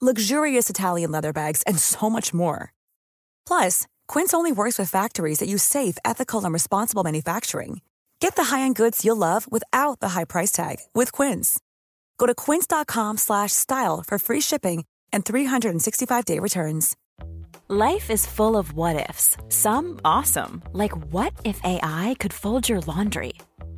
luxurious Italian leather bags, and so much more. Plus, Quince only works with factories that use safe, ethical, and responsible manufacturing. Get the high-end goods you'll love without the high price tag with Quince. Go to quince.com/style for free shipping and 365-day returns. Life is full of what ifs. Some awesome, like what if AI could fold your laundry?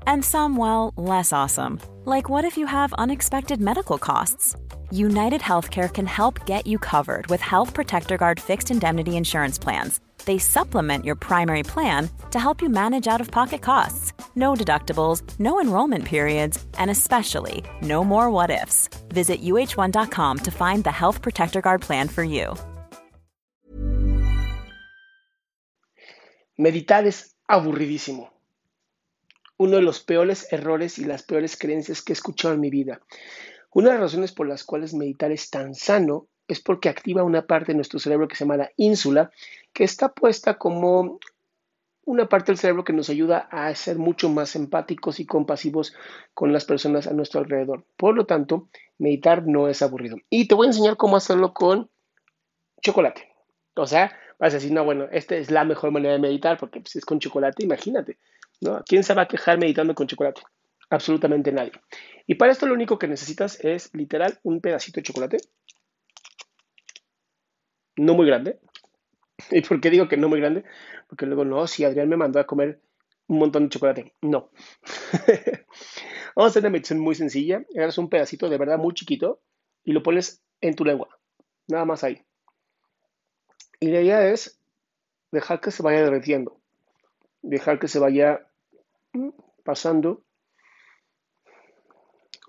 And some well, less awesome, like what if you have unexpected medical costs? United Healthcare can help get you covered with Health Protector Guard fixed indemnity insurance plans. They supplement your primary plan to help you manage out of pocket costs. No deductibles, no enrollment periods, and especially no more what ifs. Visit uh1.com to find the Health Protector Guard plan for you. Meditar es aburridísimo. Uno de los peores errores y las peores creencias que he escuchado en mi vida. Una de las razones por las cuales meditar es tan sano es porque activa una parte de nuestro cerebro que se llama la ínsula, que está puesta como una parte del cerebro que nos ayuda a ser mucho más empáticos y compasivos con las personas a nuestro alrededor. Por lo tanto, meditar no es aburrido. Y te voy a enseñar cómo hacerlo con chocolate. O sea, vas a decir, no, bueno, esta es la mejor manera de meditar porque pues, es con chocolate, imagínate, ¿no? ¿Quién se va a quejar meditando con chocolate? Absolutamente nadie. Y para esto lo único que necesitas es literal un pedacito de chocolate no muy grande. ¿Y por qué digo que no muy grande? Porque luego, no, si Adrián me mandó a comer un montón de chocolate. No. Vamos a hacer una meditación muy sencilla. Agarras un pedacito de verdad muy chiquito y lo pones en tu lengua. Nada más ahí. Y la idea es dejar que se vaya derretiendo. Dejar que se vaya mm, pasando.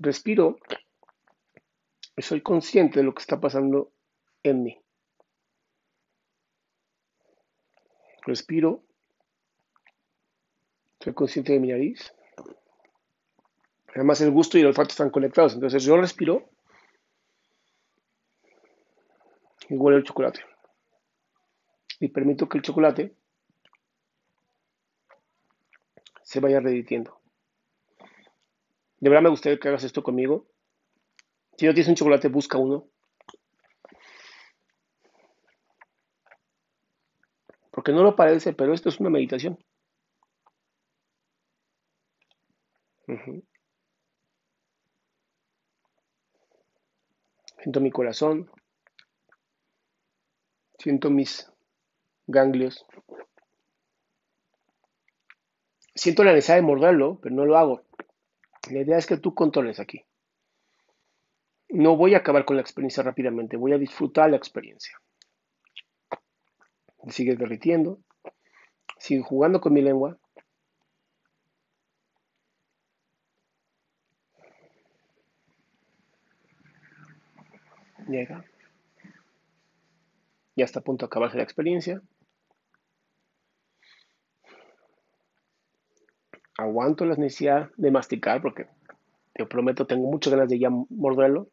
Respiro y soy consciente de lo que está pasando en mí. Respiro. Soy consciente de mi nariz. Además, el gusto y el olfato están conectados. Entonces, yo respiro y huele el chocolate. Y permito que el chocolate se vaya reditiendo. De verdad me gustaría que hagas esto conmigo. Si no tienes un chocolate, busca uno. porque no lo parece, pero esto es una meditación. Siento mi corazón, siento mis ganglios. Siento la necesidad de morderlo, pero no lo hago. La idea es que tú controles aquí. No voy a acabar con la experiencia rápidamente, voy a disfrutar la experiencia sigue derritiendo, sigue jugando con mi lengua. Llega. Ya está a punto de acabarse la experiencia. Aguanto la necesidad de masticar porque te prometo, tengo muchas ganas de ya morderlo.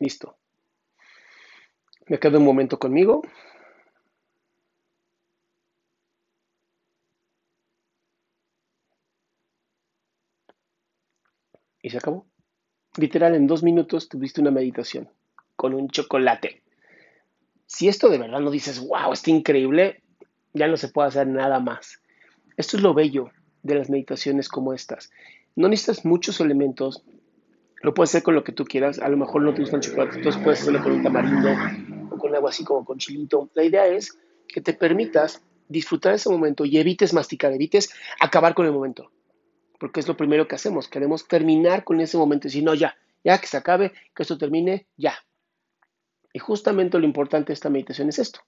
Listo. Me quedo un momento conmigo. Y se acabó. Literal, en dos minutos tuviste una meditación con un chocolate. Si esto de verdad no dices, wow, está increíble, ya no se puede hacer nada más. Esto es lo bello de las meditaciones como estas. No necesitas muchos elementos, lo puedes hacer con lo que tú quieras. A lo mejor no te gusta el chocolate, entonces puedes hacerlo con un tamarindo o con algo así como con chilito. La idea es que te permitas disfrutar ese momento y evites masticar, evites acabar con el momento. Porque es lo primero que hacemos. Queremos terminar con ese momento y decir, no, ya, ya que se acabe, que esto termine, ya. Y justamente lo importante de esta meditación es esto.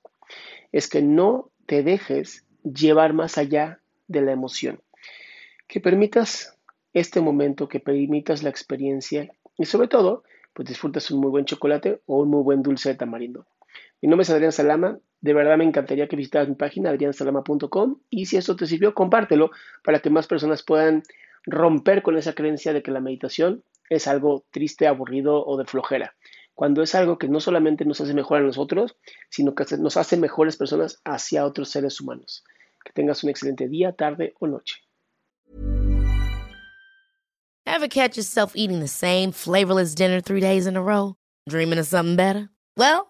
Es que no te dejes llevar más allá de la emoción. Que permitas este momento, que permitas la experiencia y sobre todo, pues disfrutas un muy buen chocolate o un muy buen dulce de tamarindo. Mi nombre es Adrián Salama. De verdad me encantaría que visitaras mi página adriansalama.com y si esto te sirvió, compártelo para que más personas puedan romper con esa creencia de que la meditación es algo triste, aburrido o de flojera. Cuando es algo que no solamente nos hace mejor a nosotros, sino que nos hace mejores personas hacia otros seres humanos. Que tengas un excelente día, tarde o noche. Ever catch yourself eating the same flavorless dinner three days in a row? Dreaming of something better? Well,